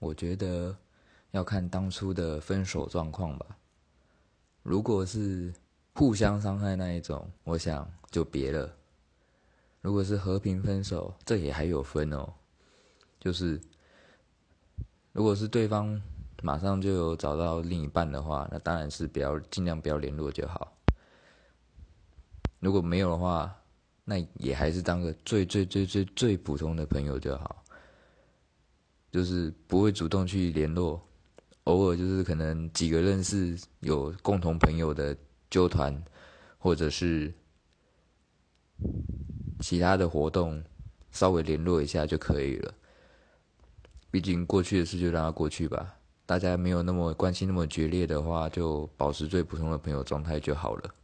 我觉得要看当初的分手状况吧。如果是互相伤害那一种，我想就别了。如果是和平分手，这也还有分哦。就是如果是对方马上就有找到另一半的话，那当然是不要尽量不要联络就好。如果没有的话，那也还是当个最最最最最普通的朋友就好。就是不会主动去联络，偶尔就是可能几个认识有共同朋友的纠团，或者是其他的活动，稍微联络一下就可以了。毕竟过去的事就让它过去吧，大家没有那么关系那么决裂的话，就保持最普通的朋友状态就好了。